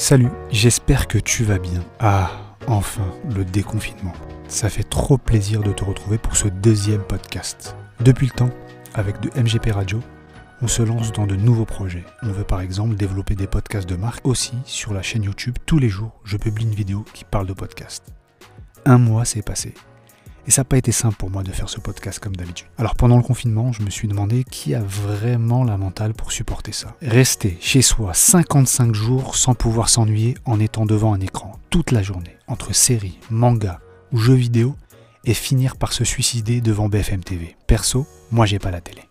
Salut, j'espère que tu vas bien. Ah, enfin, le déconfinement. Ça fait trop plaisir de te retrouver pour ce deuxième podcast. Depuis le temps, avec de MGP Radio, on se lance dans de nouveaux projets. On veut par exemple développer des podcasts de marque aussi sur la chaîne YouTube. Tous les jours, je publie une vidéo qui parle de podcast. Un mois s'est passé. Et ça n'a pas été simple pour moi de faire ce podcast comme d'habitude. Alors pendant le confinement, je me suis demandé qui a vraiment la mentale pour supporter ça. Rester chez soi 55 jours sans pouvoir s'ennuyer en étant devant un écran toute la journée, entre séries, mangas ou jeux vidéo, et finir par se suicider devant BFM TV. Perso, moi j'ai pas la télé.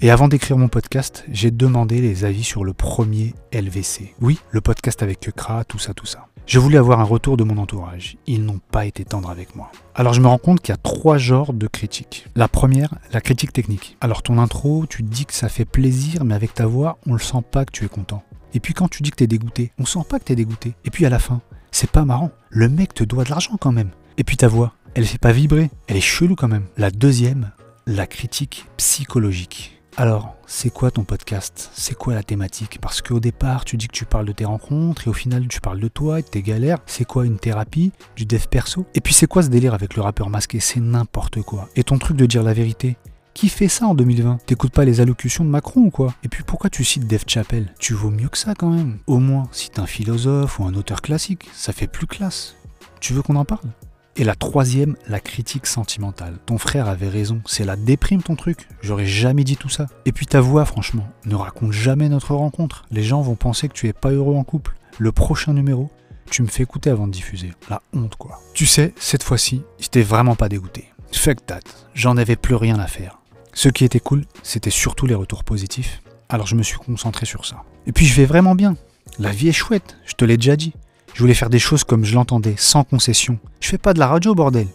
Et avant d'écrire mon podcast, j'ai demandé les avis sur le premier LVC. Oui, le podcast avec Kekra, tout ça, tout ça. Je voulais avoir un retour de mon entourage. Ils n'ont pas été tendres avec moi. Alors je me rends compte qu'il y a trois genres de critiques. La première, la critique technique. Alors ton intro, tu dis que ça fait plaisir, mais avec ta voix, on ne sent pas que tu es content. Et puis quand tu dis que tu es dégoûté, on sent pas que tu es dégoûté. Et puis à la fin, c'est pas marrant. Le mec te doit de l'argent quand même. Et puis ta voix, elle fait pas vibrer. Elle est chelou quand même. La deuxième, la critique psychologique. Alors, c'est quoi ton podcast? C'est quoi la thématique? Parce qu'au départ, tu dis que tu parles de tes rencontres et au final, tu parles de toi et de tes galères. C'est quoi une thérapie? Du dev perso? Et puis, c'est quoi ce délire avec le rappeur masqué? C'est n'importe quoi. Et ton truc de dire la vérité? Qui fait ça en 2020 T'écoutes pas les allocutions de Macron ou quoi? Et puis pourquoi tu cites Dev Chappelle? Tu vaux mieux que ça quand même. Au moins, si t'es un philosophe ou un auteur classique, ça fait plus classe. Tu veux qu'on en parle? Et la troisième, la critique sentimentale. Ton frère avait raison, c'est la déprime ton truc. J'aurais jamais dit tout ça. Et puis ta voix, franchement, ne raconte jamais notre rencontre. Les gens vont penser que tu es pas heureux en couple. Le prochain numéro, tu me fais écouter avant de diffuser. La honte, quoi. Tu sais, cette fois-ci, j'étais vraiment pas dégoûté. Fuck that. J'en avais plus rien à faire. Ce qui était cool, c'était surtout les retours positifs. Alors je me suis concentré sur ça. Et puis je vais vraiment bien. La vie est chouette, je te l'ai déjà dit. Je voulais faire des choses comme je l'entendais, sans concession. Je fais pas de la radio, bordel.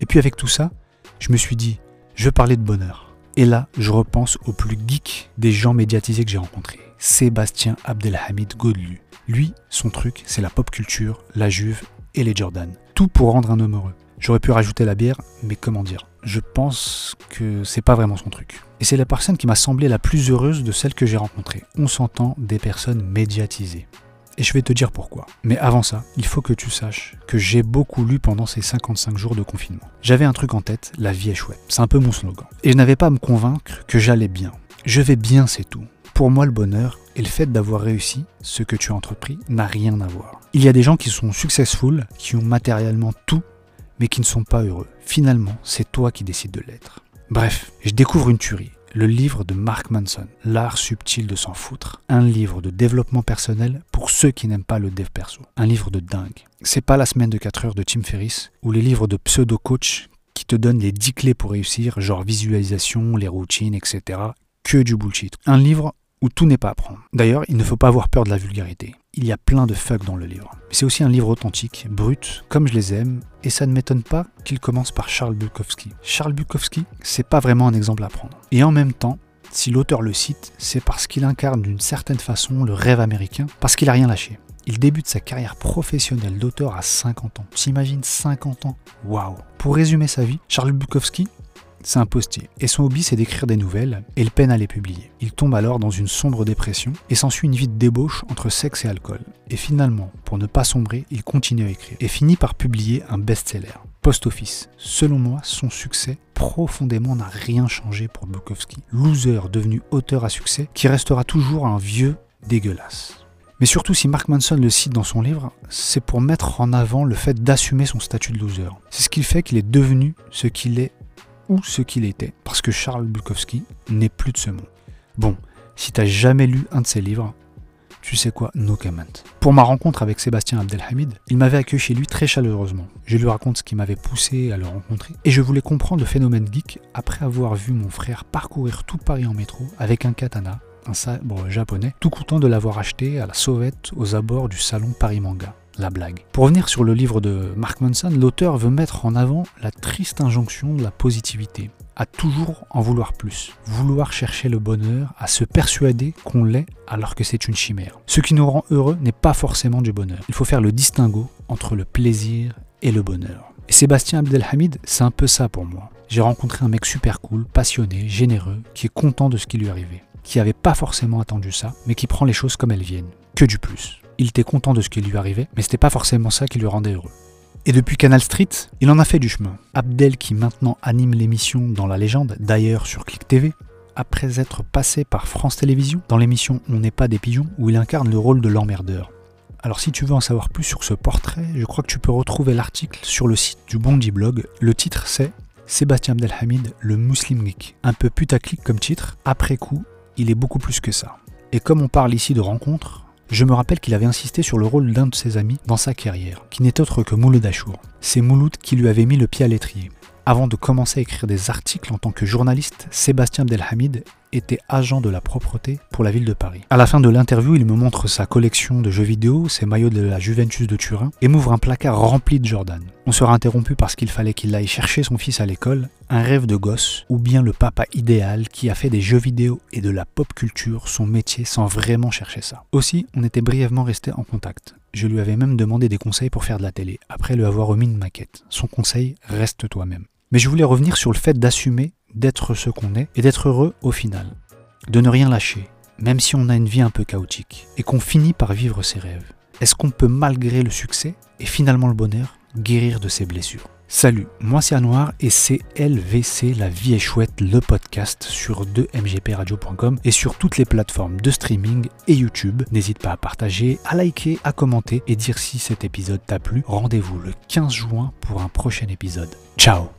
Et puis avec tout ça, je me suis dit, je veux parler de bonheur. Et là, je repense au plus geek des gens médiatisés que j'ai rencontrés. Sébastien Abdelhamid Godelu. Lui, son truc, c'est la pop culture, la juve et les Jordan. Tout pour rendre un homme heureux. J'aurais pu rajouter la bière, mais comment dire? Je pense que c'est pas vraiment son truc. Et c'est la personne qui m'a semblé la plus heureuse de celles que j'ai rencontrées. On s'entend des personnes médiatisées. Et je vais te dire pourquoi. Mais avant ça, il faut que tu saches que j'ai beaucoup lu pendant ces 55 jours de confinement. J'avais un truc en tête, la vie est chouette. C'est un peu mon slogan. Et je n'avais pas à me convaincre que j'allais bien. Je vais bien, c'est tout. Pour moi, le bonheur et le fait d'avoir réussi ce que tu as entrepris n'a rien à voir. Il y a des gens qui sont successful, qui ont matériellement tout, mais qui ne sont pas heureux. Finalement, c'est toi qui décides de l'être. Bref, je découvre une tuerie le livre de Mark Manson, L'art subtil de s'en foutre. Un livre de développement personnel pour ceux qui n'aiment pas le dev perso. Un livre de dingue. C'est pas la semaine de 4 heures de Tim Ferriss ou les livres de pseudo-coach qui te donnent les 10 clés pour réussir, genre visualisation, les routines, etc. Que du bullshit. Un livre où tout n'est pas à prendre. D'ailleurs, il ne faut pas avoir peur de la vulgarité. Il y a plein de fuck dans le livre. C'est aussi un livre authentique, brut, comme je les aime, et ça ne m'étonne pas qu'il commence par Charles Bukowski. Charles Bukowski, c'est pas vraiment un exemple à prendre. Et en même temps, si l'auteur le cite, c'est parce qu'il incarne d'une certaine façon le rêve américain, parce qu'il a rien lâché. Il débute sa carrière professionnelle d'auteur à 50 ans. T'imagines 50 ans Waouh Pour résumer sa vie, Charles Bukowski, c'est un postier. Et son hobby, c'est d'écrire des nouvelles, et il peine à les publier. Il tombe alors dans une sombre dépression, et s'ensuit une vie de débauche entre sexe et alcool. Et finalement, pour ne pas sombrer, il continue à écrire, et finit par publier un best-seller, Post Office. Selon moi, son succès profondément n'a rien changé pour Bukowski. Loser devenu auteur à succès, qui restera toujours un vieux dégueulasse. Mais surtout, si Mark Manson le cite dans son livre, c'est pour mettre en avant le fait d'assumer son statut de loser. C'est ce qui fait qu'il est devenu ce qu'il est ou ce qu'il était, parce que Charles Bukowski n'est plus de ce monde. Bon, si t'as jamais lu un de ses livres, tu sais quoi, no comment. Pour ma rencontre avec Sébastien Abdelhamid, il m'avait accueilli chez lui très chaleureusement. Je lui raconte ce qui m'avait poussé à le rencontrer, et je voulais comprendre le phénomène geek après avoir vu mon frère parcourir tout Paris en métro avec un katana, un sabre japonais, tout content de l'avoir acheté à la sauvette aux abords du salon Paris Manga la blague. Pour revenir sur le livre de Mark Manson, l'auteur veut mettre en avant la triste injonction de la positivité, à toujours en vouloir plus, vouloir chercher le bonheur, à se persuader qu'on l'est alors que c'est une chimère. Ce qui nous rend heureux n'est pas forcément du bonheur. Il faut faire le distinguo entre le plaisir et le bonheur. Et Sébastien Abdelhamid, c'est un peu ça pour moi. J'ai rencontré un mec super cool, passionné, généreux, qui est content de ce qui lui arrivait, qui n'avait pas forcément attendu ça, mais qui prend les choses comme elles viennent, que du plus. Il était content de ce qui lui arrivait, mais c'était pas forcément ça qui lui rendait heureux. Et depuis Canal Street, il en a fait du chemin. Abdel, qui maintenant anime l'émission dans la légende, d'ailleurs sur Click TV, après être passé par France Télévisions dans l'émission On n'est pas des pigeons, où il incarne le rôle de l'emmerdeur. Alors si tu veux en savoir plus sur ce portrait, je crois que tu peux retrouver l'article sur le site du Bondi Blog. Le titre c'est Sébastien Abdelhamid, le Muslim Geek. Un peu putaclic comme titre, après coup, il est beaucoup plus que ça. Et comme on parle ici de rencontres, je me rappelle qu'il avait insisté sur le rôle d'un de ses amis dans sa carrière, qui n'est autre que Mouloud Achour. C'est Mouloud qui lui avait mis le pied à l'étrier. Avant de commencer à écrire des articles en tant que journaliste, Sébastien Abdelhamid était agent de la propreté pour la ville de Paris. À la fin de l'interview, il me montre sa collection de jeux vidéo, ses maillots de la Juventus de Turin, et m'ouvre un placard rempli de Jordan. On sera interrompu parce qu'il fallait qu'il aille chercher son fils à l'école, un rêve de gosse, ou bien le papa idéal qui a fait des jeux vidéo et de la pop culture son métier sans vraiment chercher ça. Aussi, on était brièvement restés en contact. Je lui avais même demandé des conseils pour faire de la télé, après lui avoir remis une maquette. Son conseil, reste toi-même. Mais je voulais revenir sur le fait d'assumer, d'être ce qu'on est et d'être heureux au final. De ne rien lâcher, même si on a une vie un peu chaotique et qu'on finit par vivre ses rêves. Est-ce qu'on peut, malgré le succès et finalement le bonheur, guérir de ses blessures? Salut, moi c'est Anouar et c'est LVC La vie est chouette, le podcast sur 2mgpradio.com et sur toutes les plateformes de streaming et YouTube. N'hésite pas à partager, à liker, à commenter et dire si cet épisode t'a plu. Rendez-vous le 15 juin pour un prochain épisode. Ciao.